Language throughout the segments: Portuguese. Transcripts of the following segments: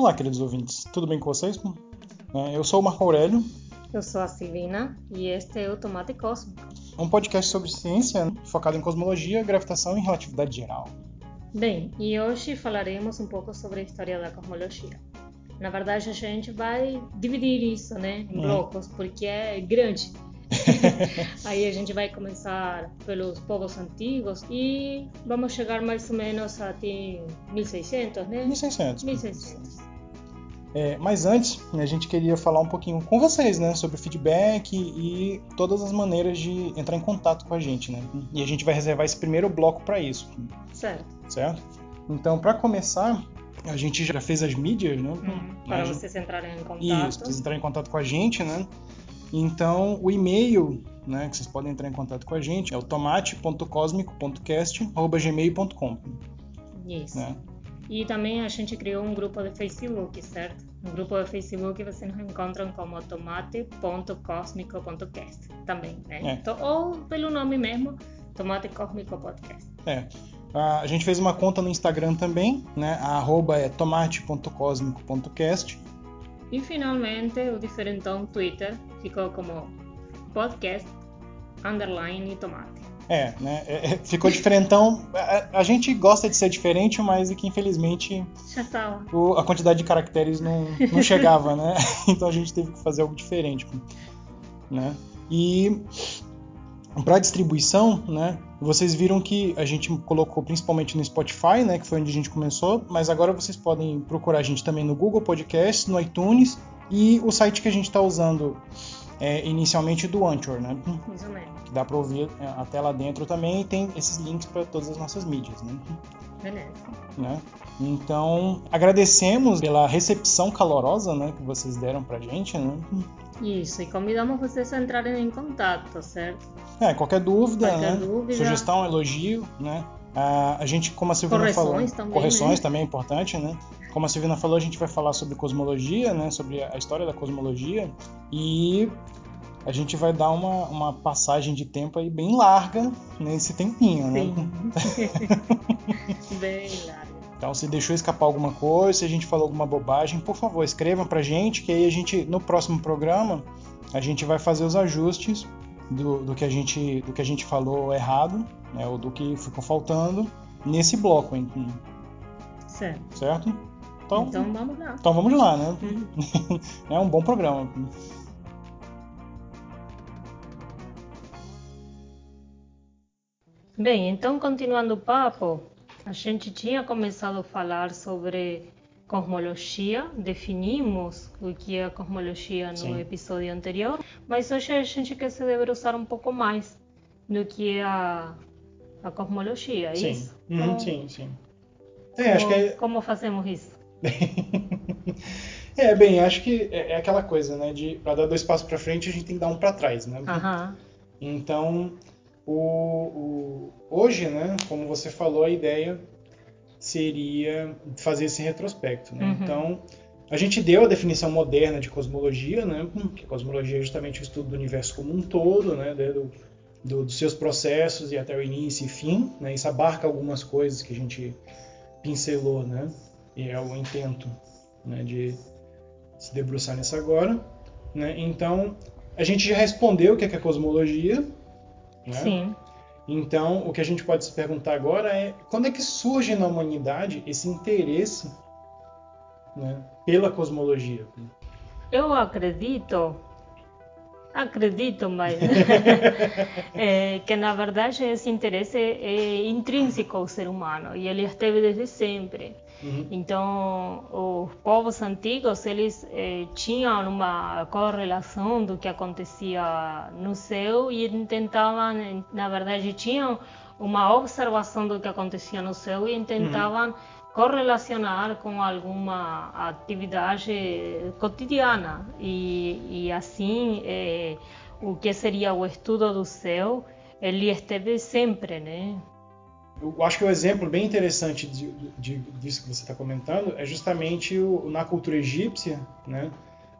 Olá, queridos ouvintes, tudo bem com vocês? É, eu sou o Marco Aurélio. Eu sou a Silvina e este é o Tomate Cósmico. Um podcast sobre ciência focado em cosmologia, gravitação e relatividade geral. Bem, e hoje falaremos um pouco sobre a história da cosmologia. Na verdade, a gente vai dividir isso né, em blocos, porque é grande. Aí a gente vai começar pelos povos antigos e vamos chegar mais ou menos até 1600, né? 1600. 1600. É, mas antes, a gente queria falar um pouquinho com vocês, né, sobre feedback e todas as maneiras de entrar em contato com a gente, né? E a gente vai reservar esse primeiro bloco para isso. Certo. Certo? Então, para começar, a gente já fez as mídias, né? Hum, para vocês entrarem em contato. Isso, vocês entrarem em contato com a gente, né? Então, o e-mail né, que vocês podem entrar em contato com a gente é o tomate.cosmico.cast.gmail.com. Isso. Né? E também a gente criou um grupo de Facebook, certo? No grupo de Facebook vocês nos encontram como tomate.cosmico.cast também, né? É. Então, ou pelo nome mesmo, Tomate Cósmico Podcast. É. A gente fez uma conta no Instagram também, né? A arroba é tomate.cosmico.cast. E finalmente o diferentão Twitter ficou como podcast underline tomate. É, né? É, é, ficou diferentão. A, a, gente gosta de ser diferente, mas é que infelizmente tava. O, a quantidade de caracteres não, não chegava, né? Então a gente teve que fazer algo diferente, né? E para distribuição, né? Vocês viram que a gente colocou principalmente no Spotify, né? Que foi onde a gente começou, mas agora vocês podem procurar a gente também no Google Podcast, no iTunes e o site que a gente está usando é, inicialmente do Anchor, né? Isso mesmo. Que dá para ouvir é, até lá dentro também e tem esses links para todas as nossas mídias, né? Beleza. Né? Então, agradecemos pela recepção calorosa né, que vocês deram pra gente, né? Isso, e convidamos vocês a entrarem em contato, certo? É, qualquer dúvida, qualquer né? dúvida. Sugestão, elogio, né? Ah, a gente, como a Silvina correções falou, também, correções né? também é importante, né? Como a Silvina falou, a gente vai falar sobre cosmologia, né? Sobre a história da cosmologia e a gente vai dar uma, uma passagem de tempo aí bem larga nesse tempinho, né? bem larga. Então, se deixou escapar alguma coisa, se a gente falou alguma bobagem, por favor, escreva pra gente, que aí a gente, no próximo programa, a gente vai fazer os ajustes do, do que, a gente, do que a gente falou errado, né, ou do que ficou faltando nesse bloco. Hein? Certo. Certo? Então, então vamos lá. Então vamos lá, né? é um bom programa. Bem, então continuando o papo, a gente tinha começado a falar sobre cosmologia, definimos o que é a cosmologia no Sim. episódio anterior, mas hoje a gente quer se debruçar um pouco mais do que é a, a cosmologia, é Sim. isso? Uhum, sim, sim. É, como, que é, como fazemos isso? é, bem, acho que é, é aquela coisa, né? De para dar dois passos para frente, a gente tem que dar um para trás, né? Aham, Então, o, o- hoje, né, como você falou, a ideia seria fazer esse retrospecto. Né? Uhum. Então, a gente deu a definição moderna de cosmologia, né, que cosmologia é justamente o estudo do universo como um todo, né, desde o- do, dos seus processos e até o início e fim. Né? Isso abarca algumas coisas que a gente pincelou, né? E é o intento né, de se debruçar nisso agora. Né? Então, a gente já respondeu o que é, que é cosmologia. Né? sim. Então, o que a gente pode se perguntar agora é quando é que surge na humanidade esse interesse né, pela cosmologia? Eu acredito, acredito, mas é, que na verdade esse interesse é intrínseco ao ser humano e ele esteve desde sempre. Uhum. Então, os povos antigos, eles eh, tinham uma correlação do que acontecia no céu e tentavam, na verdade, tinham uma observação do que acontecia no céu e tentavam correlacionar com alguma atividade cotidiana. E, e assim, eh, o que seria o estudo do céu, ele esteve sempre, né? Eu acho que o exemplo bem interessante de, de- disso que você está comentando é justamente o, na cultura egípcia, né?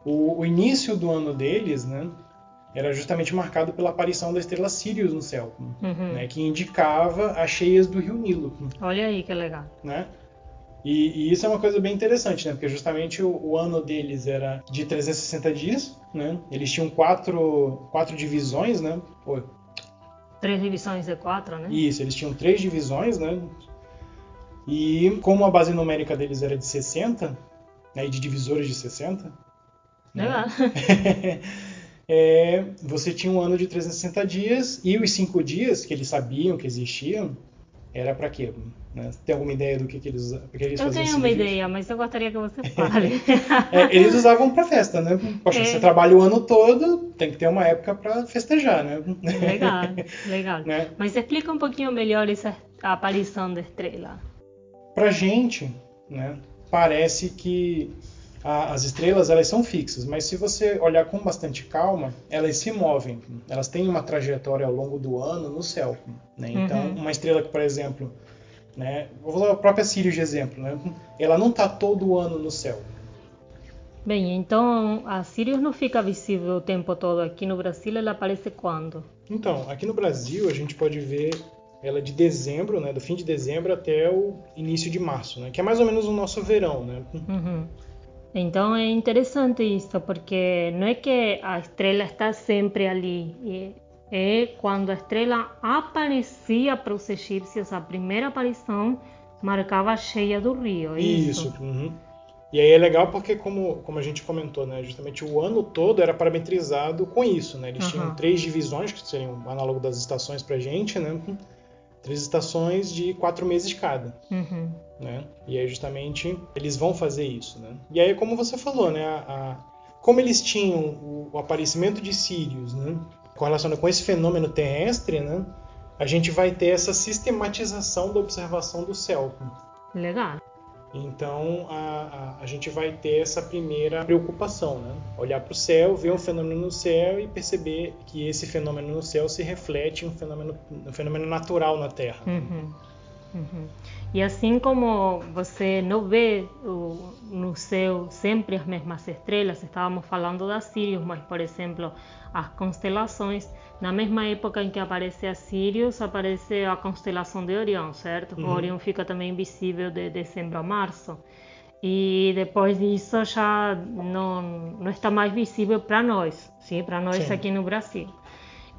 O, o início do ano deles, né? Era justamente marcado pela aparição da estrela Sirius no céu, Uhum. né? Que indicava as cheias do rio Nilo, Olha aí que legal. né? E, e, isso é uma coisa bem interessante, né? Porque justamente o, o, ano deles era de 360 dias, né? Eles tinham quatro, quatro divisões, né? Pô. Três divisões de quatro, né? Isso, eles tinham três divisões, né? E como a base numérica deles era de 60, né? E de divisores de 60... Né? é, você tinha um ano de 360 dias e os cinco dias que eles sabiam que existiam era para quê? Né? Tem alguma ideia do que, que eles, que eles eu faziam? Eu tenho uma ideia, mas eu gostaria que você fale. é, eles usavam para festa, né? Poxa, é. você trabalha o ano todo, tem que ter uma época para festejar, né? Legal, legal. Né? Mas explica um pouquinho melhor essa aparição da estrela. Pra gente, né? Parece que a, as estrelas elas são fixas, mas se você olhar com bastante calma, elas se movem. Elas têm uma trajetória ao longo do ano no céu. Né? Então, uhum. uma estrela que, por exemplo, né, vou usar a própria Sirius de exemplo, né? ela não está todo ano no céu. Bem, então a Sirius não fica visível o tempo todo. Aqui no Brasil ela aparece quando? Então, aqui no Brasil a gente pode ver ela de dezembro, né, do fim de dezembro até o início de março, né, que é mais ou menos o nosso verão, né? Uhum. Então é interessante isso, porque não é que a estrela está sempre ali. É quando a estrela aparecia para os egípcios, a primeira aparição marcava a cheia do rio. É isso. isso. Uhum. E aí é legal porque, como, como a gente comentou, né, justamente o ano todo era parametrizado com isso. Né? Eles uhum. tinham três divisões, que seriam o análogo das estações para a gente, né? Três estações de quatro meses cada. Uhum. Né? E aí justamente eles vão fazer isso. Né? E aí, como você falou, né, a, a, como eles tinham o, o aparecimento de Sirius né, correlacionado com esse fenômeno terrestre, né, a gente vai ter essa sistematização da observação do céu. Legal. Então a, a, a, gente vai ter essa primeira preocupação, né? Olhar para o céu, ver um fenômeno no céu e perceber que esse fenômeno no céu se reflete em um fenômeno, um fenômeno natural na Terra. Uhum. Uhum. E assim como você não vê o, no céu sempre as mesmas estrelas, estávamos falando da Sirius, mas por exemplo, as constelações, na mesma época em que aparece a Sirius, aparece a constelação de Orião, certo? Uhum. O Orião fica também visível de dezembro a março. E depois disso já não, não está mais visível para nós, sim? para nós sim. aqui no Brasil.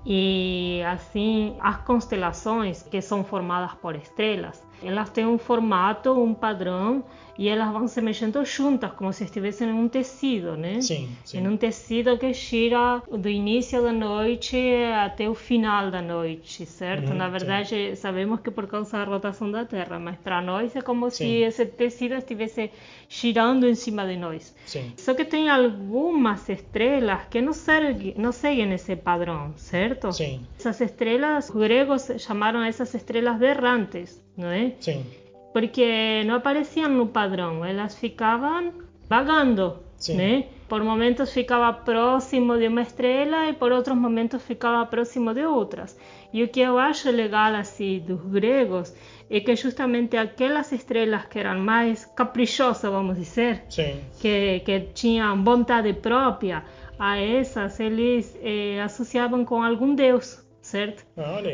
E assim, as constelações que são formadas por estrelas, elas têm um formato, um padrão e elas vão se mexendo juntas, como se estivessem em um tecido, né? Sim, sim. Em um tecido que gira do início da noite até o final da noite, certo? Uhum, Na verdade, sim. sabemos que por causa da rotação da Terra, mas para nós é como sim. se esse tecido estivesse girando em cima de nós. Sim. Só que tem algumas estrelas que não seguem, não seguem esse padrão, certo? Sim. Essas estrelas, os gregos chamaram essas estrelas errantes, não é? Sim porque não apareciam no padrão, elas ficavam vagando, Sim. né? Por momentos ficava próximo de uma estrela e por outros momentos ficava próximo de outras. E o que eu acho legal assim dos gregos é que justamente aquelas estrelas que eram mais caprichosas, vamos dizer, Sim. que que tinham vontade própria, a essas eles eh, associavam com algum deus certo?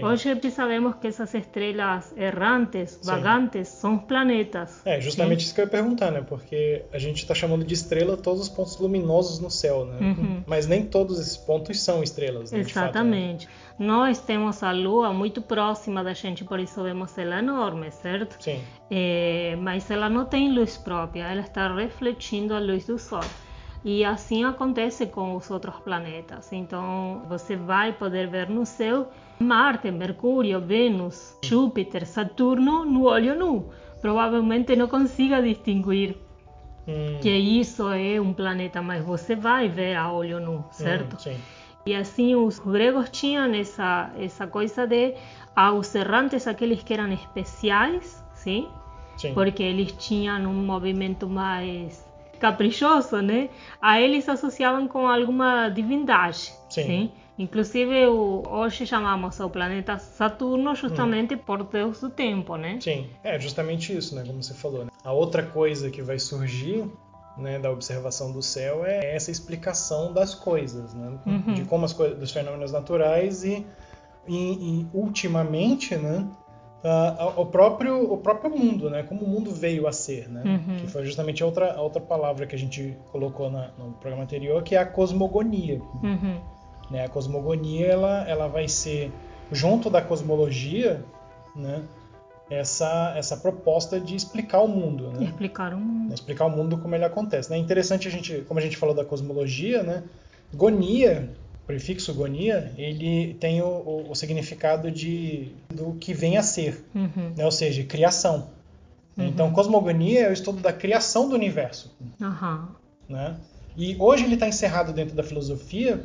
Hoje sabemos que essas estrelas errantes, vagantes, Sim. são planetas. É, justamente Sim. isso que eu ia perguntar, né? Porque a gente está chamando de estrela todos os pontos luminosos no céu, né? Uhum. Mas nem todos esses pontos são estrelas, né? Exatamente. Fato, né? Nós temos a Lua muito próxima da gente, por isso vemos ela enorme, certo? Sim. É, mas ela não tem luz própria, ela está refletindo a luz do Sol. E assim acontece com os outros planetas. Então, você vai poder ver no céu Marte, Mercúrio, Vênus, Júpiter, Saturno no olho nu. Provavelmente não consiga distinguir hum. que isso é um planeta, mas você vai ver a olho nu, certo? Hum, e assim os gregos tinham essa essa coisa de aos errantes aqueles que eram especiais, sim? sim. Porque eles tinham um movimento mais caprichoso, né? A eles associavam com alguma divindade. Sim. sim? Inclusive, o, hoje chamamos o planeta Saturno justamente hum. por Deus do tempo, né? Sim, é justamente isso, né? Como você falou. Né? A outra coisa que vai surgir né, da observação do céu é essa explicação das coisas, né? Uhum. De como as coisas, dos fenômenos naturais e, e, e ultimamente, né? Uh, o, próprio, o próprio mundo, né? Como o mundo veio a ser, né? Uhum. Que foi justamente a outra, a outra palavra que a gente colocou na, no programa anterior, que é a cosmogonia. Uhum. Né? A cosmogonia, ela, ela vai ser, junto da cosmologia, né? Essa, essa proposta de explicar o mundo, né? Explicar o mundo. Explicar o mundo como ele acontece. É né? interessante a gente, como a gente falou da cosmologia, né? Gonia prefixo gonia, ele tem o, o, o, significado de do que vem a ser, uhum. né? ou seja, criação. Uhum. Então, cosmogonia é o estudo da criação do universo. Uhum. Né? E hoje ele está encerrado dentro da filosofia,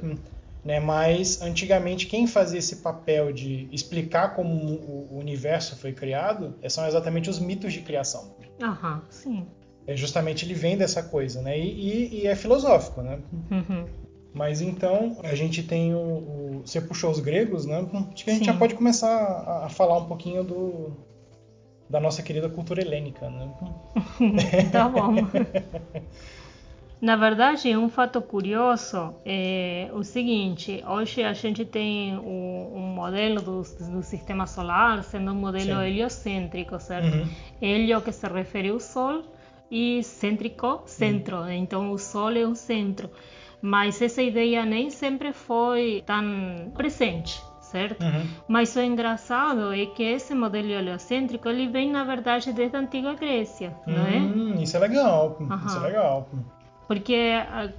né? mas antigamente quem fazia esse papel de explicar como o universo foi criado são exatamente os mitos de criação. Aham, sim. É justamente ele vem dessa coisa, né? E, e, e é filosófico, né? Uhum. Mas então a gente tem o, o, Você puxou os gregos, né? Acho que a gente Sim. já pode começar a, a, falar um pouquinho do, da nossa querida cultura helênica, né? tá bom. Na verdade, um fato curioso é o seguinte: hoje a gente tem um, um modelo do, do, sistema solar sendo um modelo Sim. heliocêntrico, certo? Uhum. Helio que se refere ao Sol e cêntrico, centro. Uhum. Então o Sol é o centro mas essa ideia nem sempre foi tão presente, certo? Uhum. Mas o engraçado é que esse modelo heliocêntrico ele vem na verdade desde a antiga Grécia, não é? Hum, isso é legal, uhum. isso é legal. Porque a,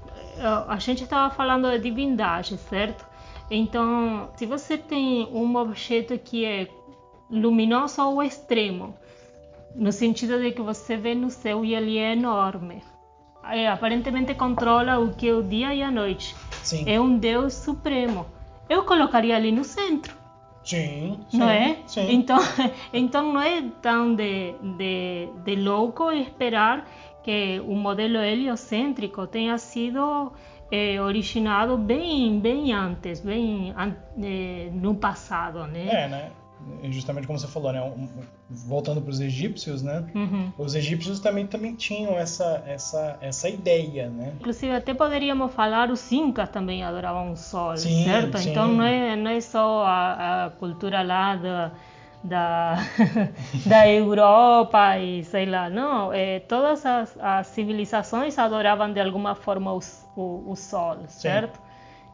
a, a gente estava falando de divindade, certo? Então, se você tem um objeto que é luminoso ao extremo, no sentido de que você vê no céu e ele é enorme, é, aparentemente controla o que é o dia e a noite. Sim. É um Deus supremo. Eu colocaria ali no centro. Sim, sim não é? Sim. Então, então não é tão de, de, de louco esperar que o modelo heliocêntrico tenha sido é, originado bem, bem antes, bem é, no passado, né? É, né? Justamente como você falou, né? voltando para os egípcios, né? Uhum. Os egípcios também, também tinham essa, essa, essa ideia, né? Inclusive até poderíamos falar os incas também adoravam o sol, sim, certo? Sim. Então não é não é só a, a cultura lá da da, da Europa e sei lá, não, é, todas as, as civilizações adoravam de alguma forma o, o, o sol, certo? Sim.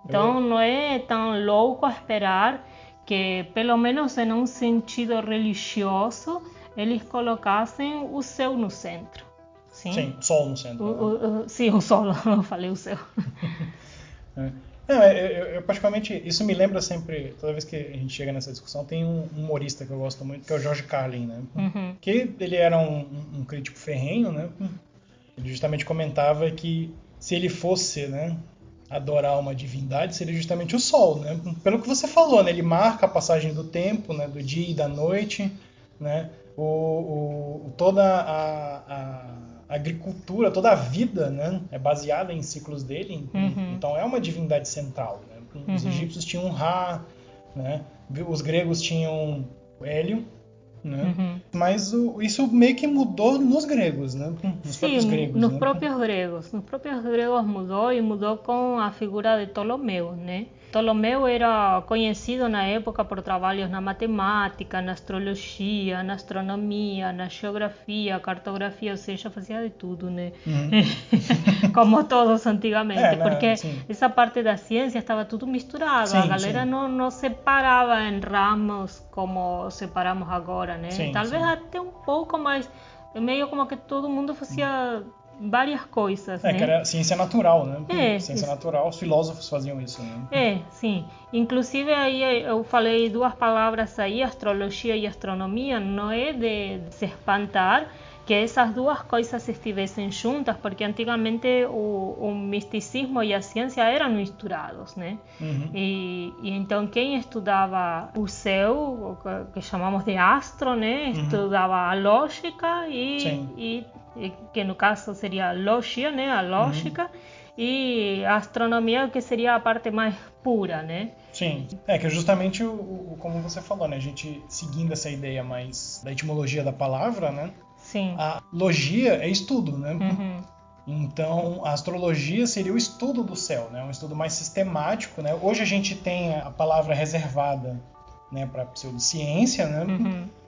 Então Eu... não é tão louco esperar que, pelo menos em um sentido religioso, eles colocassem o céu no centro. Sim, sim sol no centro. O, o, sim, o sol, não falei o céu. é. Não, eu, eu, eu, particularmente, isso me lembra sempre, toda vez que a gente chega nessa discussão, tem um humorista que eu gosto muito, que é o George Carlin, né? Uhum. Que ele era um, um, crítico ferrenho, né? Ele justamente comentava que se ele fosse, né, adorar uma divindade seria justamente o sol, né? Pelo que você falou, né? Ele marca a passagem do tempo, né? Do dia e da noite, né? O, o toda a, a, agricultura, toda a vida, né? É baseada em ciclos dele. Uhum. Então é uma divindade central. Né? Os uhum. egípcios tinham Ra, né? Os gregos tinham Hélio, né? Uhum. Mas o, isso meio que mudou nos gregos, né? Nos Sim, próprios gregos. Nos né? próprios gregos. Nos próprios gregos mudou e mudou com a figura de Ptolomeu, né? Ptolomeu era conhecido na época por trabalhos na matemática, na astrologia, na astronomia, na geografia, cartografia, ou seja, fazia de tudo, né? Uhum. Como todos antigamente, é, porque sim. essa parte da ciência estava tudo misturado, sim, a galera não, não separava em ramos como separamos agora, né? Talvez até um pouco mais, meio como que todo mundo fazia várias coisas. É, né? que era ciência natural, né? É, ciência isso. natural, os filósofos faziam isso, né? É, sim. Inclusive aí eu falei duas palavras aí, astrologia e astronomia, não é de se espantar que essas duas coisas estivessem juntas, porque antigamente o, o misticismo e a ciência eram misturados, né? Uhum. E, e, então quem estudava o céu, que, que chamamos de astro, né? Uhum. Estudava a lógica e, e que no caso seria logia, né, a lógica, uhum. e a astronomia que seria a parte mais pura, né? Sim, é que é justamente o, o, como você falou, né, a gente seguindo essa ideia mais da etimologia da palavra, né? Sim. A logia é estudo, né? Uhum. Então, a astrologia seria o estudo do céu, né? Um estudo mais sistemático, né? Hoje a gente tem a palavra reservada, né, para pseudociência, né? Uhum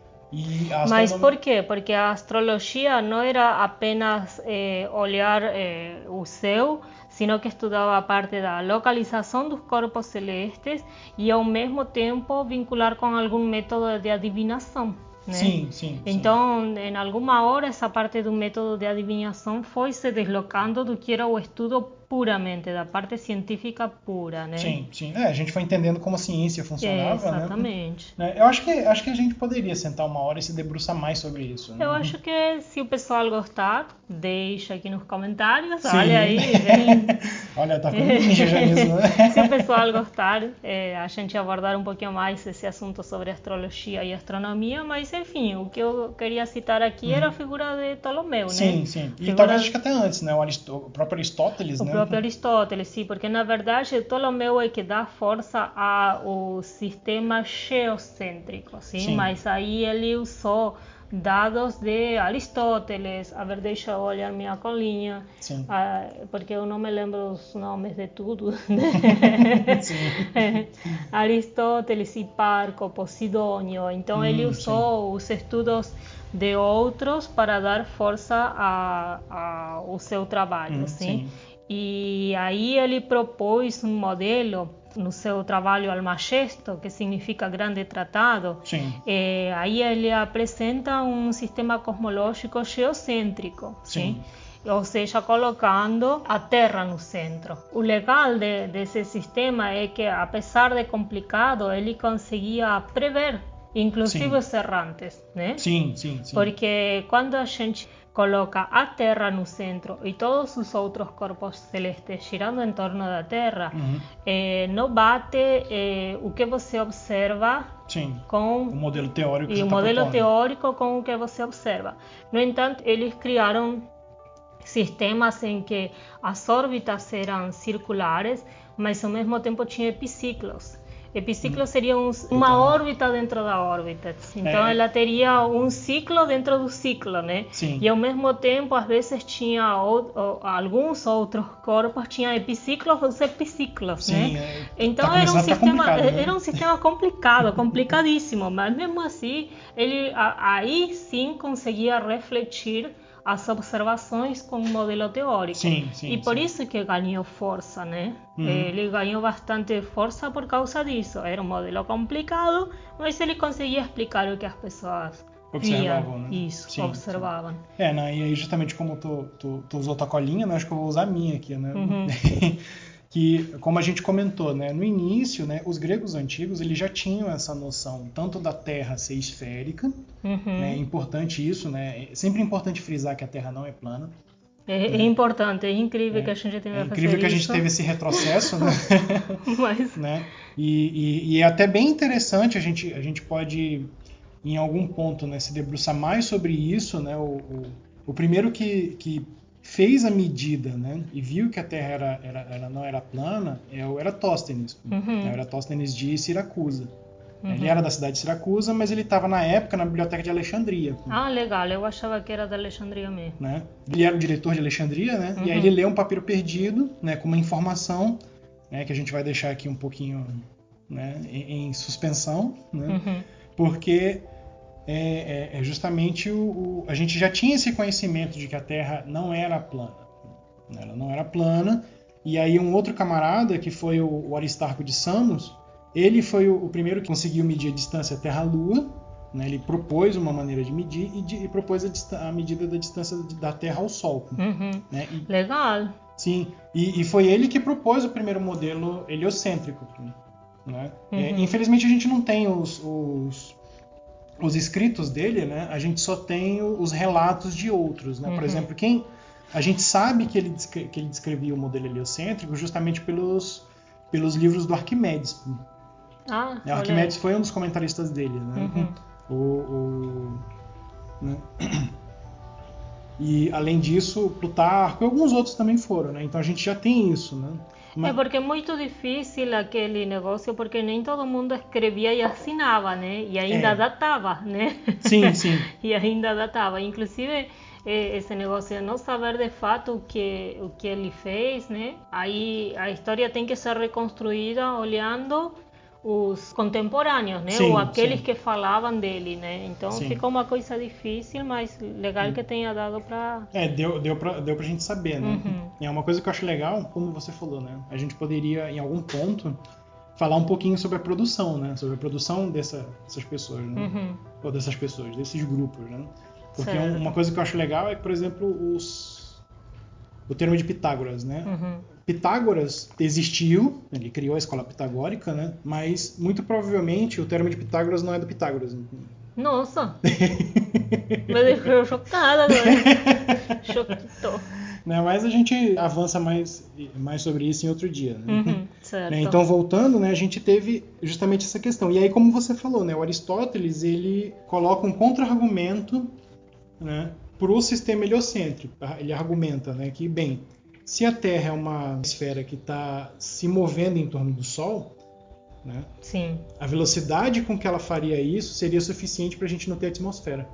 Mas por quê? Porque a astrologia não era apenas eh, olhar eh, o céu, sino que estudava a parte da localização dos corpos celestes e ao mesmo tempo vincular com algum método de adivinação. Né? Sim, sim. Então, sim. em alguma hora, essa parte do método de adivinhação foi se deslocando do que era o estudo puramente, da parte científica pura, né? Sim, sim. É, a gente foi entendendo como a ciência funcionava, é, exatamente. né? Eu acho que, acho que a gente poderia sentar uma hora e se debruçar mais sobre isso. Né? Eu acho que se o pessoal gostar, deixa aqui nos comentários, sim. olha aí. Vem... olha, tá com ninja já né? se o pessoal gostar, é, a gente abordar um pouquinho mais esse assunto sobre astrologia e astronomia, mas enfim, o que eu queria citar aqui uhum. era a figura de Ptolomeu, né? Sim, sim. E figura... talvez acho que até antes, né? O, Arist... o próprio Aristóteles, o né? próprio Aristóteles, sim, porque na verdade Ptolomeu é que dá força ao sistema geocêntrico, sim? sim. Mas aí ele usou dados de Aristóteles. A ver, deixa eu olhar minha colinha, ah, porque eu não me lembro os nomes de tudo. Aristóteles, Hiparco, Posidônio. Então hum, ele usou sim. os estudos de outros para dar força ao seu trabalho, hum, sim? sim? E aí ele propôs um modelo no seu trabalho Almagesto, que significa grande tratado. É, aí ele apresenta um sistema cosmológico geocêntrico. Sim. sim? ou seja, colocando a Terra no centro. O legal de, desse sistema é que, apesar de complicado, ele conseguia prever, inclusive sim. os errantes, né? Sim, sim, sim. Porque quando a gente coloca a Terra no centro e todos os outros corpos celestes girando em torno da Terra, uhum. eh, não bate eh, o que você observa Sim, com o modelo teórico e o tá modelo propondo. teórico com o que você observa. No entanto, eles criaram sistemas em que as órbitas eram circulares, mas ao mesmo tempo tinha epiciclos. Epiciclo seria um, uma órbita dentro da órbita. Então, é. ela teria um ciclo dentro do ciclo, né? Sim. E ao mesmo tempo, às vezes tinha alguns outros corpos tinham epiciclos ou epiciclos, Sim, né? É, então tá era um sistema né? era um sistema complicado, complicadíssimo, mas mesmo assim ele aí sim conseguia refletir as observações com um modelo teórico. Sim, sim, e por sim. isso que ganhou força, né? Uhum. Ele ganhou bastante força por causa disso. Era um modelo complicado, mas ele conseguia explicar o que as pessoas observavam, né? Isso, sim, observavam. Sim. É, né? e aí justamente como tu, tu, tu usou tua colinha, né? acho que eu vou usar a minha aqui, né? Uhum. que, como a gente comentou, né, no início, né, os gregos antigos eles já tinham essa noção tanto da Terra ser esférica, uhum. né, é importante isso, né, é sempre importante frisar que a Terra não é plana. É, é importante, é incrível é, que a gente tenha É incrível que a gente teve esse retrocesso, né? Mas... né? E, e, e, é até bem interessante, a gente, a gente pode, em algum ponto, né, se debruçar mais sobre isso, né? O, o, o primeiro que, que fez a medida né, e viu que a Terra era, era, ela não era plana é o Eratóstenes. Uhum. O Eratóstenes de Siracusa. Uhum. Ele era da cidade de Siracusa, mas ele estava na época na biblioteca de Alexandria. Ah, legal. Eu achava que era da Alexandria mesmo. Né? Ele era o diretor de Alexandria, né? Uhum. E aí ele lê um papiro perdido, né, com uma informação, né, que a gente vai deixar aqui um pouquinho, né, em, em suspensão, né? Uhum. Porque é, é, é justamente o, o, a gente já tinha esse conhecimento de que a Terra não era plana, ela não era plana. E aí um outro camarada que foi o, o Aristarco de Samos, ele foi o, o, primeiro que conseguiu medir a distância Terra-Lua. Né? Ele propôs uma maneira de medir e, de, e propôs a, a, medida da distância da Terra ao Sol. Uhum. Né? E, Legal. Sim, e, e, foi ele que propôs o primeiro modelo heliocêntrico. Né? Uhum. É, infelizmente a gente não tem os, os os escritos dele, né, a gente só tem os relatos de outros. Né? Uhum. Por exemplo, quem a gente sabe que ele, que ele descrevia o modelo heliocêntrico justamente pelos, pelos livros do Arquimedes. Ah, o Arquimedes foi um dos comentaristas dele. Né? Uhum. O, o, né? E além disso, Plutarco e alguns outros também foram. Né? Então a gente já tem isso. Né? É porque é muito difícil aquele negócio, porque nem todo mundo escrevia e assinava, né? E ainda É. datava, né? Sim, sim. e ainda datava. Inclusive, eh, esse negócio de não saber de fato o que, o que ele fez, né? Aí a história tem que ser reconstruída olhando os contemporâneos, né? Sim, Ou aqueles sim. que falavam dele, né? Então Sim. ficou uma coisa difícil, mas legal que tenha dado para É, deu, deu, pra, deu pra gente saber, né? Uhum. É uma coisa que eu acho legal, como você falou, né? A gente poderia, em algum ponto, falar um pouquinho sobre a produção, né? Sobre a produção dessa, dessas pessoas, né? Uhum. Ou dessas pessoas, desses grupos, né? Porque Certo. um- uma coisa que eu acho legal é que, por exemplo, os... O termo de Pitágoras, né? Uhum. Pitágoras existiu, ele criou a escola pitagórica, né? Mas muito provavelmente o termo de Pitágoras não é do Pitágoras. Nossa! Me deixou chocada agora. Choquito. né? Mas a gente avança mais, mais sobre isso em outro dia. Né? Uhum, certo. Né, Então, voltando, né, a gente teve justamente essa questão. E aí, como você falou, né, o Aristóteles ele coloca um contra-argumento né, para o sistema heliocêntrico. Ele argumenta né, que, bem, se a Terra é uma esfera que está se movendo em torno do Sol, né, Sim. a velocidade com que ela faria isso seria suficiente para a gente não ter atmosfera.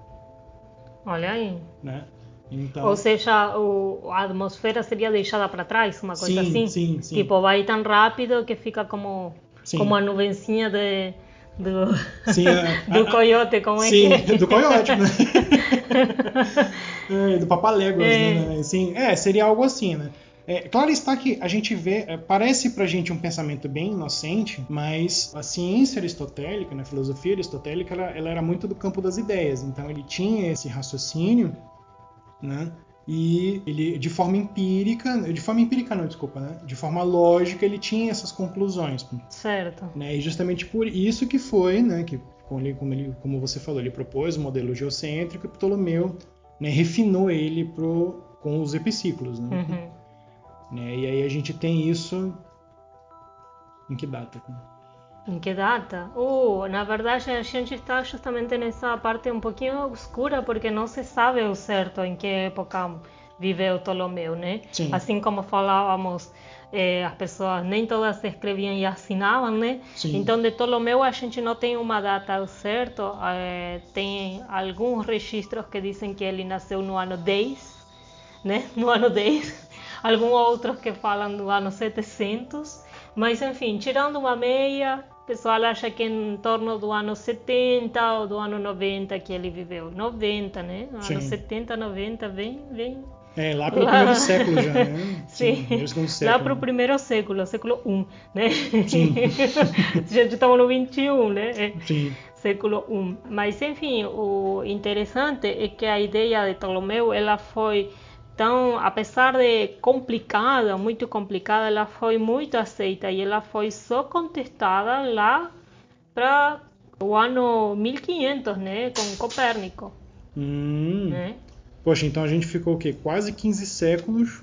Olha aí. Né? Então, Ou seja, o, a atmosfera seria deixada para trás, uma coisa sim, assim? sim, sim. Tipo, vai tão rápido que fica como, Sim. como a nuvencinha de, do, Sim, a- do coiote, como é Sim, que é? do coiote, né? é, do Papaléguas, É. né? Sim, é, seria algo assim, né? É, claro está que a gente vê, é, parece pra gente um pensamento bem inocente, mas a ciência aristotélica, né, a filosofia aristotélica, ela, ela era muito do campo das ideias. Então ele tinha esse raciocínio, né? E ele, de forma empírica, de forma empírica não, desculpa, né? De forma lógica, ele tinha essas conclusões Certo. né? E justamente por isso que foi, né, que como ele, como, ele, como você falou, ele propôs o modelo geocêntrico e Ptolomeu né, refinou ele pro, com os epiciclos, né? Uhum. Né, E aí a gente tem isso em que data? Em que data? Uh, na verdade, a gente está justamente nessa parte um pouquinho obscura, porque não se sabe o certo em que época viveu Ptolomeu, né? Sim. Assim como falávamos, eh, as pessoas nem todas escreviam e assinavam, né? Sim. Então, de Ptolomeu a gente não tem uma data ao certo. eh, tem alguns registros que dizem que ele nasceu no ano 10, né? No ano 10. Alguns outros que falam do ano 700. Mas, enfim, tirando uma meia, o pessoal acha que em torno do ano 70 ou do ano 90 que ele viveu. 90, né? Ano Sim. 70, 90, bem, bem É, lá pelo Lá- primeiro século já, né? Sim, primeiro, segundo lá século. para o primeiro século, século 1, né? Sim. Já estamos no 21, né? É, Sim, século 1. Mas, enfim, o interessante é que a ideia de Ptolomeu, ela foi tão, apesar de complicada, muito complicada, ela foi muito aceita e ela foi só contestada lá para o ano 1500, né? Com Copérnico, Hum. né? Poxa, então a gente ficou o quê? Quase 15 séculos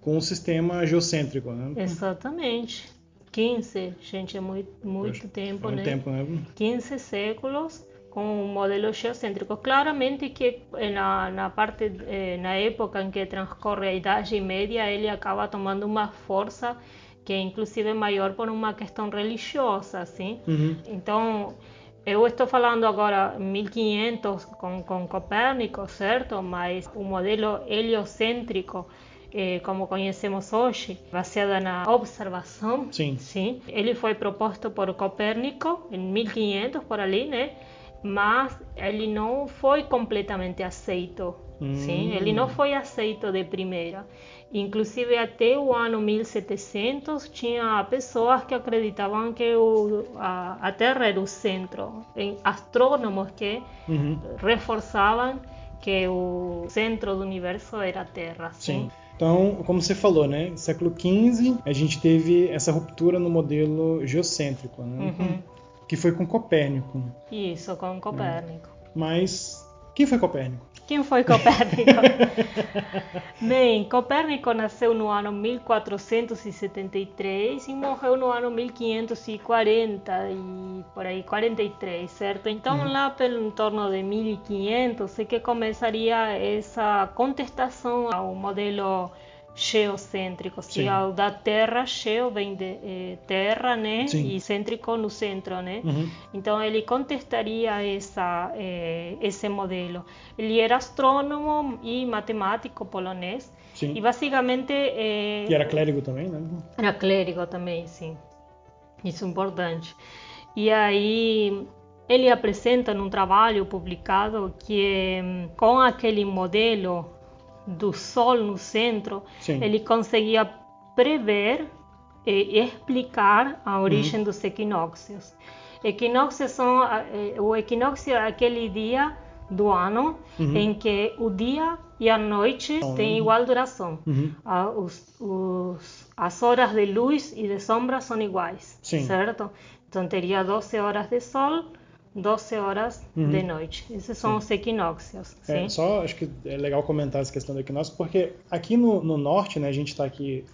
com o sistema geocêntrico, né? Exatamente. 15, gente, é muito, muito Poxa, tempo, é né? tempo, né? 15 séculos com um modelo geocêntrico. Claramente que eh, na, na parte eh, na época em que transcorre a Idade Média, ele acaba tomando uma força que é inclusive maior por uma questão religiosa, assim. Uhum. Então, eu estou falando agora 1500 com, com Copérnico, certo? Mas o modelo heliocêntrico, eh, como conhecemos hoje, baseado na observação, Sim. sim, ele foi proposto por Copérnico em 1500 por ali, né? Mas ele não foi completamente aceito. Sim, ele não foi aceito de primeira. Inclusive até o ano 1700 tinha pessoas que acreditavam que o, a, a Terra era o centro. Em astrônomos que Uhum. reforçavam que o centro do universo era a Terra. Sim. Então, como você falou, né? Século XV, a gente teve essa ruptura no modelo geocêntrico, né? Uhum. Que foi com Copérnico. Isso, com Copérnico. Mas quem foi Copérnico? Quem foi Copérnico? Bem, Copérnico nasceu no ano 1473 e morreu no ano 1540 e por aí 43, certo? Então lá pelo em torno de 1500 é que começaria essa contestação ao modelo geocêntrico, Sim. ao da Terra, geo vem de eh, terra, né? Sim. E cêntrico no centro, né? Uhum. Então ele contestaria essa, eh, esse modelo. Ele era astrônomo e matemático polonês Sim. e basicamente eh, E era clérigo também, né? era clérigo também, sim. Isso é importante. E aí ele apresenta num trabalho publicado que com aquele modelo do Sol no centro, Sim. ele conseguia prever e explicar a origem uhum. dos equinócios. Equinócios são eh, o equinócio é aquele dia do ano uhum. em que o dia e a noite uhum. têm igual duração. Uhum. Ah, os, os, as horas de luz e de sombra são iguais, Sim. certo? Então teria 12 horas de sol, 12 horas uhum. de noite. Esses são sim. os equinócios. É, só acho que é legal comentar essa questão do equinócio, porque aqui no, no norte, né, a gente está aqui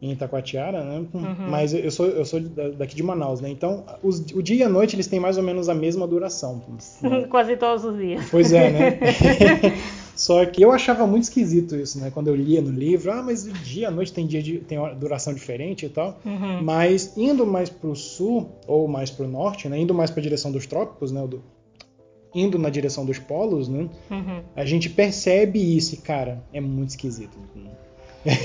em Itacoatiara, né? Uhum. Mas eu sou, eu sou daqui de Manaus, né? Então, os, o dia e a noite eles têm mais ou menos a mesma duração. Né? Quase todos os dias. Pois é, né? Só que eu achava muito esquisito isso, né? Quando eu lia no livro, ah, mas dia e noite tem dia de, tem duração diferente e tal. Uhum. Mas indo mais para o sul ou mais para o norte, né? Indo mais para a direção dos trópicos, né? Do, indo na direção dos polos, né? Uhum. A gente percebe isso, e, cara, é muito esquisito. Né?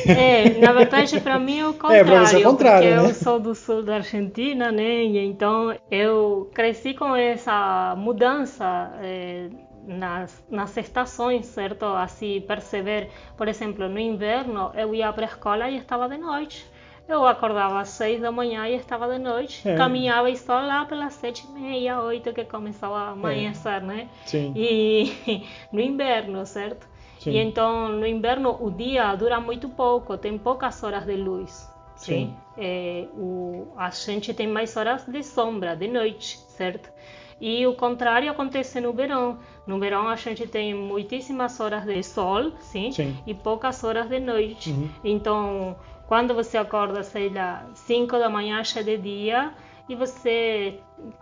É, na verdade, para mim é o contrário, é, pra você é o contrário porque né? eu sou do sul da Argentina, né? E então eu cresci com essa mudança é, nas, nas estações, certo? Assim, perceber, por exemplo, no inverno eu ia para a escola e estava de noite. Eu acordava às seis da manhã e estava de noite. É. Caminhava e só lá pelas sete e meia, oito que começava a amanhecer, é. né? Sim. E no inverno, certo? Sim. E então no inverno o dia dura muito pouco, tem poucas horas de luz. Sim. É, o, a gente tem mais horas de sombra, de noite, certo? E o contrário acontece no verão. No verão a gente tem muitíssimas horas de sol, sim, sim. e poucas horas de noite. Uhum. Então, quando você acorda, sei lá, 5 da manhã já é de dia e você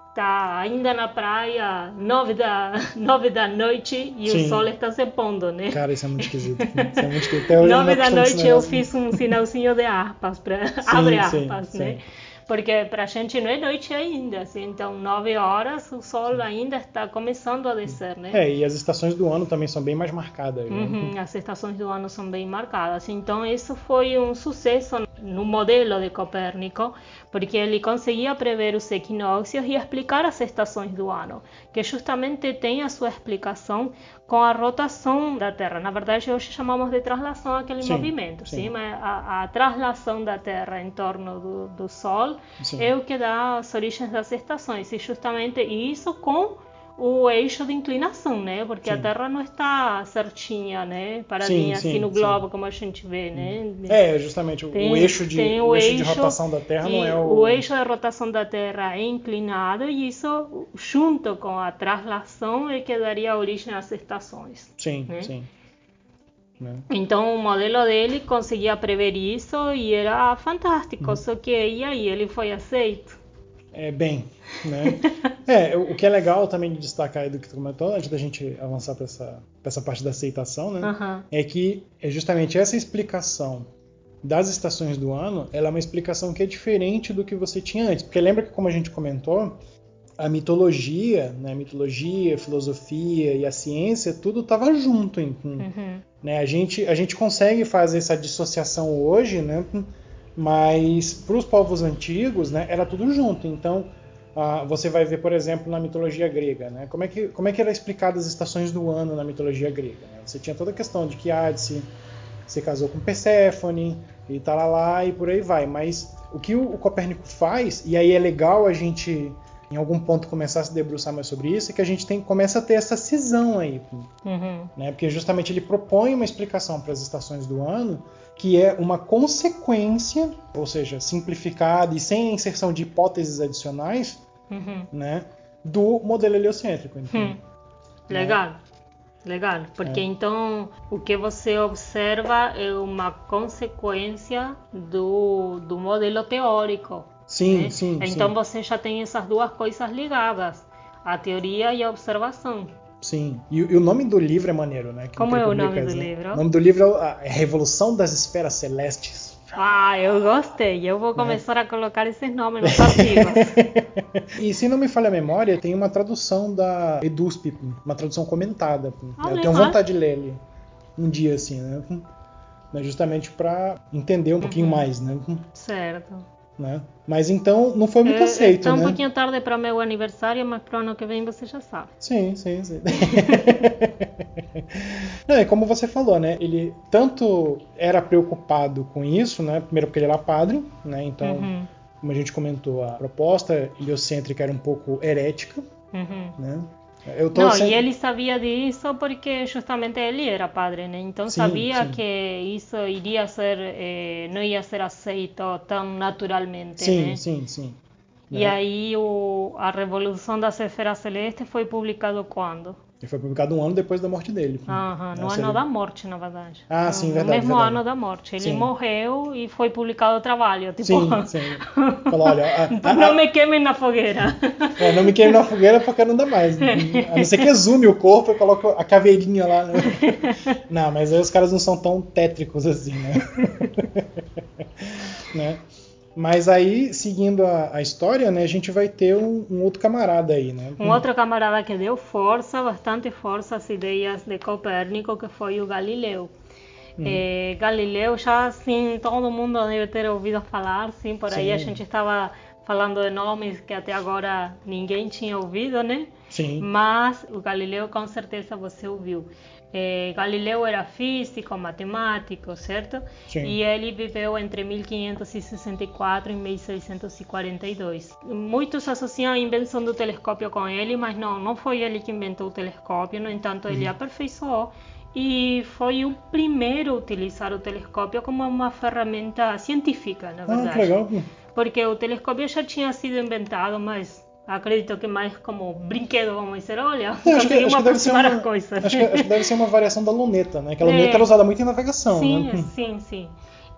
está ainda na praia, nove da, nove da noite e Sim. o sol está se pondo, né? Cara, isso é muito esquisito. Isso é muito esquisito. nove da noite eu fiz um sinalzinho de aspas, para abre aspas, sim, né? Sim porque para a gente não é noite ainda, assim, então nove horas o sol ainda está começando a descer, né? É, e as estações do ano também são bem mais marcadas. Né? Uhum, as estações do ano são bem marcadas, então isso foi um sucesso no modelo de Copérnico, porque ele conseguia prever os equinócios e explicar as estações do ano, que justamente tem a sua explicação com a rotação da Terra. Na verdade, hoje chamamos de translação aquele sim, movimento, sim. sim? mas a, a, translação da Terra em torno do, do Sol sim. é o que dá as origens das estações, e justamente isso com o eixo de inclinação, né? Porque sim. a Terra não está certinha, né? Paradinha sim, assim no globo, como a gente vê, né? É, justamente. Tem, o, eixo de, o, o eixo, eixo de rotação da Terra não é o... O eixo de rotação da Terra é inclinado e isso, junto com a translação, é que daria origem às estações. Sim, né? sim. Né? Então o modelo dele conseguia prever isso e era fantástico, uhum. só que e aí ele foi aceito é, bem, né? é, o que é legal também de destacar aí do que tu comentou, antes da gente avançar para essa, essa parte da aceitação, né? Uhum. É que é justamente essa explicação das estações do ano, ela é uma explicação que é diferente do que você tinha antes. Porque lembra que, como a gente comentou, a mitologia, né, a mitologia, a filosofia e a ciência, tudo estava junto. Em, uhum. né, a, gente, a gente consegue fazer essa dissociação hoje, né? Mas para os povos antigos, né, era tudo junto. Então, uh, você vai ver, por exemplo, na mitologia grega, né, como é que como é que era explicado as estações do ano na mitologia grega? Né? Você tinha toda a questão de que Hades se casou com Perséfone e tal lá, lá e por aí vai. Mas o que o, o Copérnico faz, e aí é legal a gente em algum ponto começar a se debruçar mais sobre isso, é que a gente tem, começa a ter essa cisão aí. Uhum. Né? Porque justamente ele propõe uma explicação para as estações do ano que é uma consequência, ou seja, simplificada e sem a inserção de hipóteses adicionais, uhum. né, do modelo heliocêntrico. Então, hum. Legal. Né? Legal, porque é. então o que você observa é uma consequência do, do modelo teórico. Sim, né? sim. Então sim. você já tem essas duas coisas ligadas, a teoria e a observação. Sim, e, e, o nome do livro é maneiro, né? Como é o nome do né? livro? O nome do livro é A Revolução das Esferas Celestes. Ah, eu gostei. Eu vou começar é. a colocar esses nomes nos artigos. e se não me falha a memória, tem uma tradução da EDUSP, uma tradução comentada. Ah, eu tenho vontade de ler ele um dia assim, né? Justamente para entender um uhum. pouquinho mais, né? Certo. Né? Mas então não foi muito É, aceito, Está um né? pouquinho tarde para meu aniversário, mas para o ano que vem você já sabe. Sim, sim, sim. Não, é como você falou, né? Ele tanto era preocupado com isso, né? Primeiro porque ele era padre, né? Então, Uhum, como a gente comentou, a proposta heliocêntrica era um pouco herética, uhum. né? Não, e ele sabia disso porque justamente ele era padre, né? Então Sim, sabia sim. que isso iria ser, eh, não ia ser aceito tão naturalmente, Sim, né? sim, sim. E né? aí o, a Revolução das Esferas Celestes foi publicado quando? Ele foi publicado um ano depois da morte dele. Aham, no Né? ano Seria- da morte, na verdade. Ah, sim, no verdade, mesmo verdade. ano da morte. Ele Sim. morreu e foi publicado o trabalho. Tipo, Sim, sim. Falou, olha, a- a- não a- me queimem na fogueira. É, não me queime na fogueira porque não dá mais. A não ser que exume o corpo e coloque a caveirinha lá. né? Não, mas aí os caras não são tão tétricos assim, né? Né? Mas aí, seguindo a, a história, né, a gente vai ter um, um outro camarada aí, né? Um outro camarada que deu força, bastante força às ideias de Copérnico, que foi o Galileu. Eh, Galileu já, assim, todo mundo deve ter ouvido falar, sim, por aí a Sim. gente estava falando de nomes que até agora ninguém tinha ouvido, né? Sim, Mas o Galileu com certeza você ouviu. Eh, Galileu era físico, matemático, certo? Sim. E ele viveu entre 1564 e 1642. Muitos associam a invenção do telescópio com ele, mas não, não foi ele que inventou o telescópio. No entanto, Uhum. ele aperfeiçoou e foi o primeiro a utilizar o telescópio como uma ferramenta científica, na Ah, verdade que legal. porque o telescópio já tinha sido inventado, mas acredito que mais como brinquedo, vamos dizer, olha, É, acho que, deve ser uma, acho que, acho que deve ser uma variação da luneta, né? Que a É. luneta era usada muito em navegação, sim, né? sim, sim.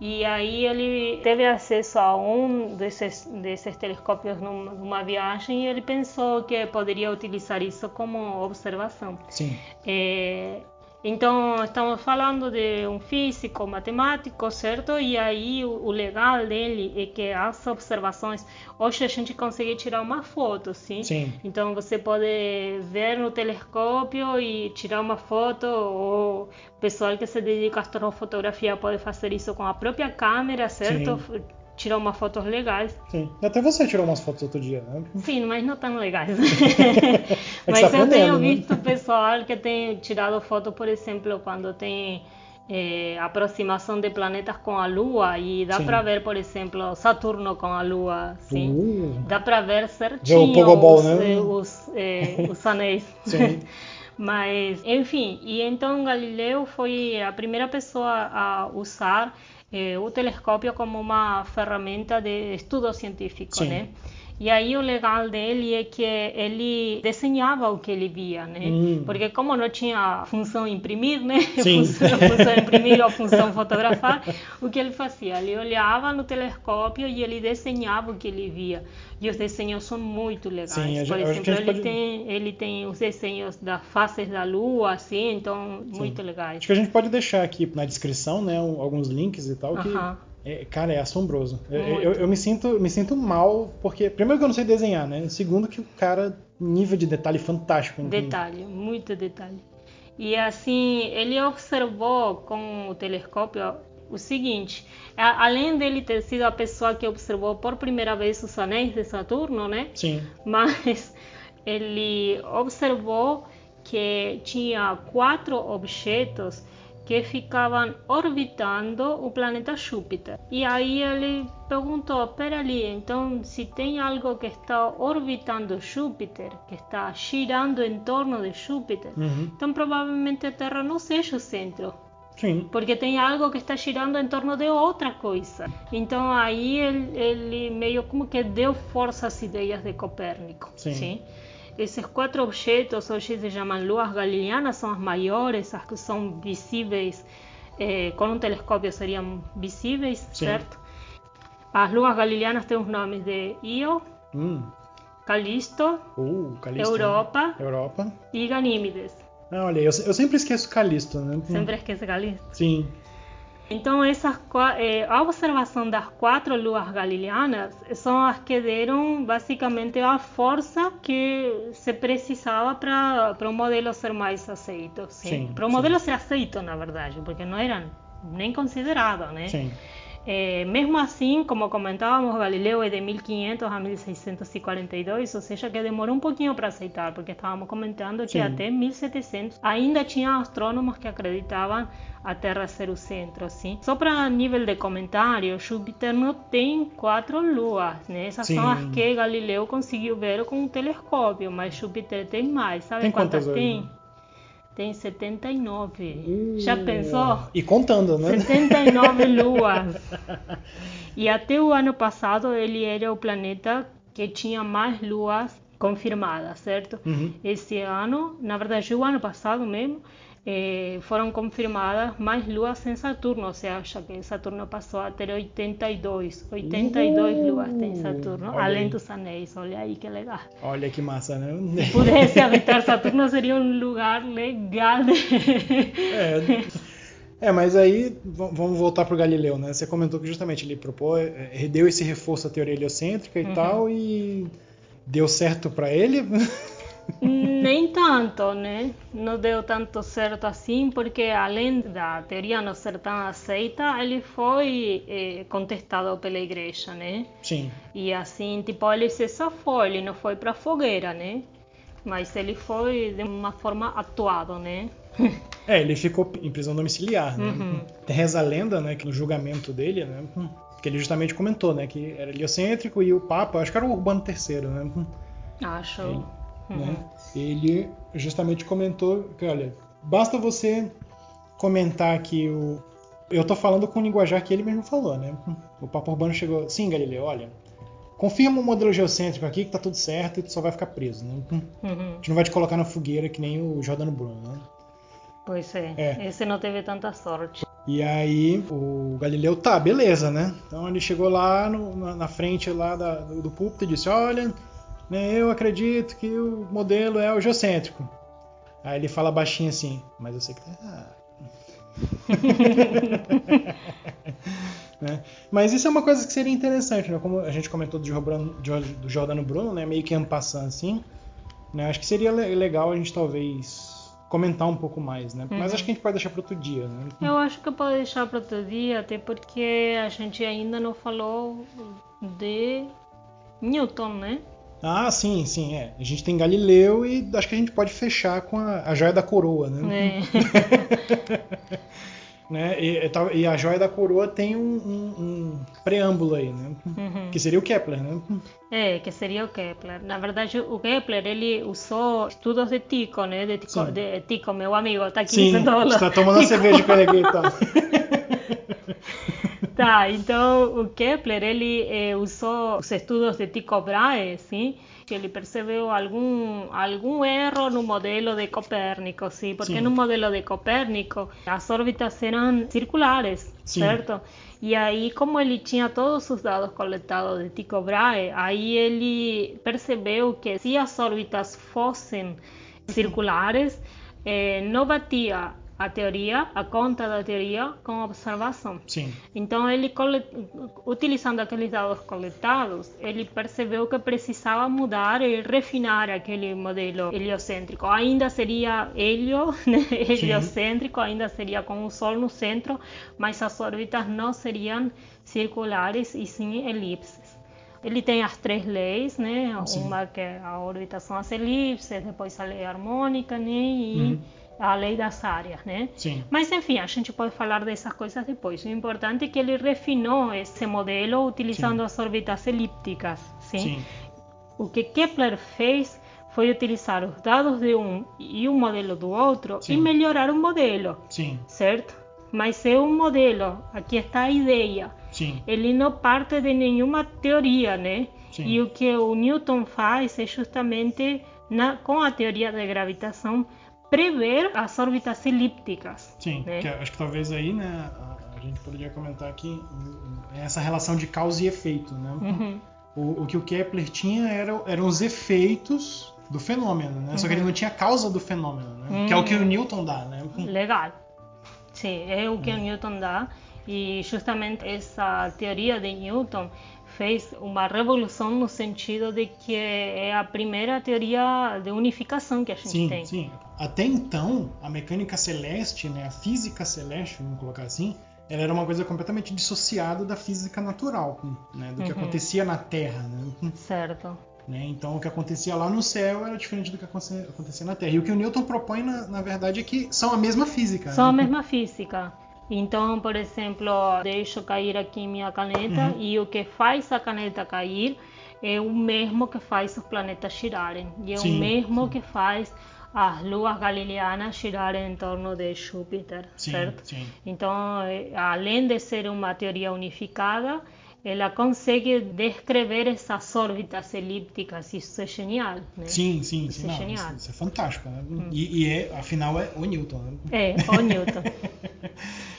E aí ele teve acesso a um desses, desses telescópios num- numa viagem e ele pensou que poderia utilizar isso como observação. Sim, É, então, estamos falando de um físico, matemático, certo? E aí, o, o legal dele é que as observações, hoje a gente consegue tirar uma foto, sim? sim. Então, você pode ver no telescópio e tirar uma foto, ou o pessoal que se dedica à astrofotografia pode fazer isso com a própria câmera, certo? Sim. Tirar umas fotos legais. Sim. Até você tirou umas fotos outro dia, né? Sim, mas não tão legais. É que mas tá eu tenho né? visto pessoal que tem tirado foto, por exemplo, quando tem eh, aproximação de planetas com a Lua e dá para ver, por exemplo, Saturno com a Lua, sim. Uh, Dá para ver certinho Pogobol, os, né? eh, os, eh, os anéis. Sim. Mas, enfim, e então Galileu foi a primeira pessoa a usar eh, o telescópio como uma ferramenta de estudo científico, Sim. né? E aí o legal dele é que ele desenhava o que ele via, né? Hum. Porque como não tinha função imprimir, né? Sim. Função, função imprimir ou função fotografar, o que ele fazia? Ele olhava no telescópio e ele desenhava o que ele via. E os desenhos são muito legais. Sim, a gente- Por exemplo, ele pode- tem ele tem os desenhos das faces da Lua, assim, então muito legais. Acho que a gente pode deixar aqui na descrição, né, alguns links e tal, que, Aham. É, cara, é assombroso. Eu, Muito. eu- eu me sinto, me sinto mal, porque, primeiro que eu não sei desenhar, né, segundo que o cara, nível de detalhe fantástico. Detalhe, muito detalhe. E assim, ele observou com o telescópio o seguinte: além dele ter sido a pessoa que observou por primeira vez os anéis de Saturno, né? Sim, Mas ele observou que tinha quatro objetos que ficavam orbitando o planeta Júpiter. E aí ele perguntou: peraí, então se tem algo que está orbitando Júpiter, que está girando em torno de Júpiter, uhum, então provavelmente a Terra não seja o centro. sim, Porque tem algo que está girando em torno de outra coisa. Então aí ele, ele meio como que deu força às ideias de Copérnico. Sim. Esses quatro objetos hoje se chamam luas galileanas, são as maiores, as que são visíveis, eh, com um telescópio seriam visíveis, certo? As luas galileanas têm os nomes de Io, hum, Calisto, uh, Calisto. Europa Europa. e Ganímedes. Ah, olha, eu, eu sempre esqueço Calisto, né? Sempre esquece Calisto. Sim, Então, essas, qua- eh, a observação das quatro luas galileanas são as que deram basicamente a força que se precisava para o modelo ser mais aceito. Sim, Para o modelo ser aceito, na verdade, porque não era nem considerado, né? sim, É, mesmo assim, como comentávamos, Galileu é de 1500 a 1642, ou seja, que demorou um pouquinho para aceitar, porque estávamos comentando que Sim. até 1700 ainda tinha astrônomos que acreditavam a Terra ser o centro, assim. Só para nível de comentário, Júpiter não tem quatro luas, né? Essas Sim. são as que Galileu conseguiu ver com o telescópio, mas Júpiter tem mais. Sabe tem quantas, quantas tem? Tem 79. Uh, Já pensou? E contando, né? 79 luas. E até o ano passado ele era o planeta que tinha mais luas confirmadas, certo? Uhum. Esse ano, na verdade, o ano passado mesmo, eh, foram confirmadas mais luas em Saturno, ou seja, que Saturno passou a ter 82, 82 uh, luas tem Saturno, além aí. dos anéis, olha aí que legal. Olha que massa, né? Se pudesse habitar Saturno seria um lugar legal. É, é, mas aí vamos voltar para o Galileu, né? Você comentou que justamente ele propôs, é, deu esse reforço à teoria heliocêntrica e uhum. tal, e deu certo para ele? Nem tanto, né? Não deu tanto certo assim, porque além da teoria não ser tão aceita, ele foi eh, contestado pela igreja, né? Sim. E assim, tipo, ele se safou, ele não foi para fogueira, né? Mas ele foi de uma forma atuada, né? é, ele ficou em prisão domiciliar, né? Uhum. Reza a lenda, né, que no julgamento dele, né, que ele justamente comentou, né, que era heliocêntrico e o Papa, acho que era o Urbano III, né? Acho. Ele, uhum. né? Ele justamente comentou que, olha, basta você comentar que o. Eu tô falando com o linguajar que ele mesmo falou, né? O Papa Urbano chegou. Sim, Galileu, olha. Confirma o modelo geocêntrico aqui que tá tudo certo e tu só vai ficar preso, né? Uhum. A gente não vai te colocar na fogueira que nem o Jordano Bruno, né? Pois é. é. Esse não teve tanta sorte. E aí o Galileu, tá, beleza, né? Então ele chegou lá no, na, na, frente lá da, do, do púlpito e disse, olha, né, eu acredito que o modelo é o geocêntrico. Aí ele fala baixinho assim, mas eu sei que tá errado. né? Mas isso é uma coisa que seria interessante, né? como a gente comentou do Jordano, do Jordano Bruno, né? meio que ampassando assim. Né? Acho que seria legal a gente talvez comentar um pouco mais, né? Uhum. Mas acho que a gente pode deixar para outro dia, né? Eu acho que pode deixar para outro dia, até porque a gente ainda não falou de Newton, né? Ah, sim, sim, é. A gente tem Galileu e acho que a gente pode fechar com a, a joia da coroa, né? É. né? E, e, a joia da coroa tem um, um, um preâmbulo aí, né? Uhum. Que seria o Kepler, né? É, que seria o Kepler. Na verdade, o Kepler, ele usou estudos de Tico, né? De Tico, de Tico meu amigo, está aqui Sim, está tomando cerveja com ele aqui, tá? Tá, então o Kepler ele eh, usou os estudos de Tycho Brahe, sim, que ele percebeu algum algum erro no modelo de Copérnico, sim, porque sim. no modelo de Copérnico as órbitas eram circulares, sim. certo? E aí, como ele tinha todos os dados coletados de Tycho Brahe, aí ele percebeu que se as órbitas fossem circulares, eh, não batia a teoria, a conta da teoria com observação. Sim. Então ele utilizando aqueles dados coletados, ele percebeu que precisava mudar e refinar aquele modelo heliocêntrico. Ainda seria helio, né? heliocêntrico, ainda seria com o Sol no centro, mas as órbitas não seriam circulares e sim elipses. Ele tem as três leis, né? Sim. Uma que é a órbita são as elipses, depois a lei harmônica, né? E uhum a lei das áreas, né? Sim. Mas enfim, a gente pode falar dessas coisas depois. O importante é que ele refinou esse modelo utilizando sim. as órbitas elípticas, sim? sim? O que Kepler fez foi utilizar os dados de um e o modelo do outro sim. e melhorar o modelo, sim. certo? Mas é um modelo, aqui está a ideia. Sim. Ele não parte de nenhuma teoria, né? Sim. E o que o Newton faz é justamente na, com a teoria da gravitação prever as órbitas elípticas. Sim, né? que acho que talvez aí, né, a, gente poderia comentar aqui essa relação de causa e efeito, né? Uhum. O, o, que o Kepler tinha era, eram os efeitos do fenômeno, né? Uhum. Só que ele uhum. não tinha causa do fenômeno, né? Uhum. Que é o que o Newton dá, né? Legal. Sim, é o que o uhum. Newton dá. E justamente essa teoria de Newton fez uma revolução no sentido de que é a primeira teoria de unificação que a gente sim, tem. Sim, até então a mecânica celeste, né, a física celeste, vamos colocar assim, ela era uma coisa completamente dissociada da física natural, né? Do que Uhum. acontecia na Terra, né? Certo. Né? Então, o que acontecia lá no céu era diferente do que acontecia, na Terra. E o que o Newton propõe, na, na verdade, é que são a mesma física. São a né? mesma física. Então, por exemplo, deixo cair aqui minha caneta Uhum. e o que faz a caneta cair é o mesmo que faz os planetas girarem. E é Sim, o mesmo que faz as luas galileanas girarem em torno de Júpiter, Sim, certo? sim. Então, além de ser uma teoria unificada, ela consegue descrever essas órbitas elípticas. Isso é genial, né? Sim, sim, Isso sim. é Não, genial. isso, é fantástico. Né? E, e é, afinal, é o Newton. Né? É, o Newton.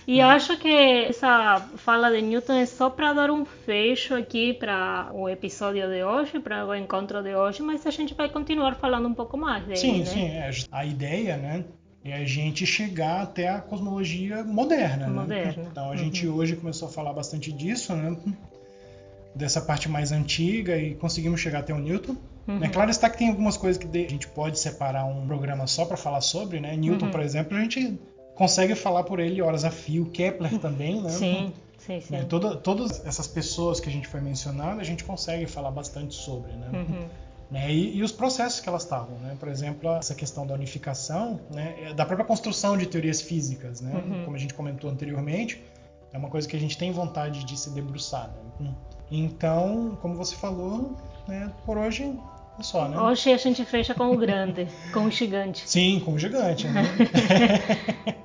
E acho que essa fala de Newton é só para dar um fecho aqui para o episódio de hoje, para o encontro de hoje, mas a gente vai continuar falando um pouco mais dele, Sim, né? sim. é, a ideia, né? É a gente chegar até a cosmologia moderna. né? Moderna. Então a gente hoje começou a falar bastante disso, né? Dessa parte mais antiga e conseguimos chegar até o Newton. Né? Claro está que tem algumas coisas que a gente pode separar um programa só para falar sobre, né? Newton, por exemplo, a gente consegue falar por ele horas a fio. Kepler também, né? Sim, sim, sim. Né? Toda- todas essas pessoas que a gente foi mencionando, a gente consegue falar bastante sobre, né? Uhum. Né? E, e os processos que elas estavam, né? Por exemplo, essa questão da unificação, né? é Da própria construção de teorias físicas, né? Uhum. Como a gente comentou anteriormente, é uma coisa que a gente tem vontade de se debruçar, né? Então, como você falou, né? Por hoje é só, né? Hoje a gente fecha com o grande, com o gigante. Sim, com o gigante, né?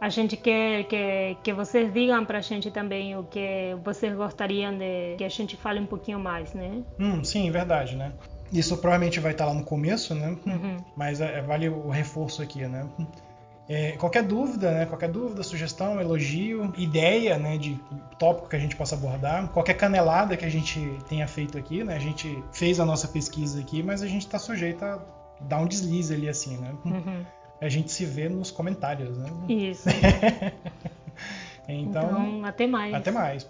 A gente quer que, que vocês digam pra gente também o que vocês gostariam de que a gente fale um pouquinho mais, né? hum, sim, verdade, né? Isso provavelmente vai estar lá no começo, né? Uhum. Mas é, vale o reforço aqui, né? É, qualquer dúvida, né? Qualquer dúvida, sugestão, elogio, ideia, né? De tópico que a gente possa abordar, qualquer canelada que a gente tenha feito aqui, né? A gente fez a nossa pesquisa aqui, mas a gente está sujeito a dar um deslize ali, assim, né? Uhum. A gente se vê nos comentários, né? Isso. Então, Então, até mais. até mais.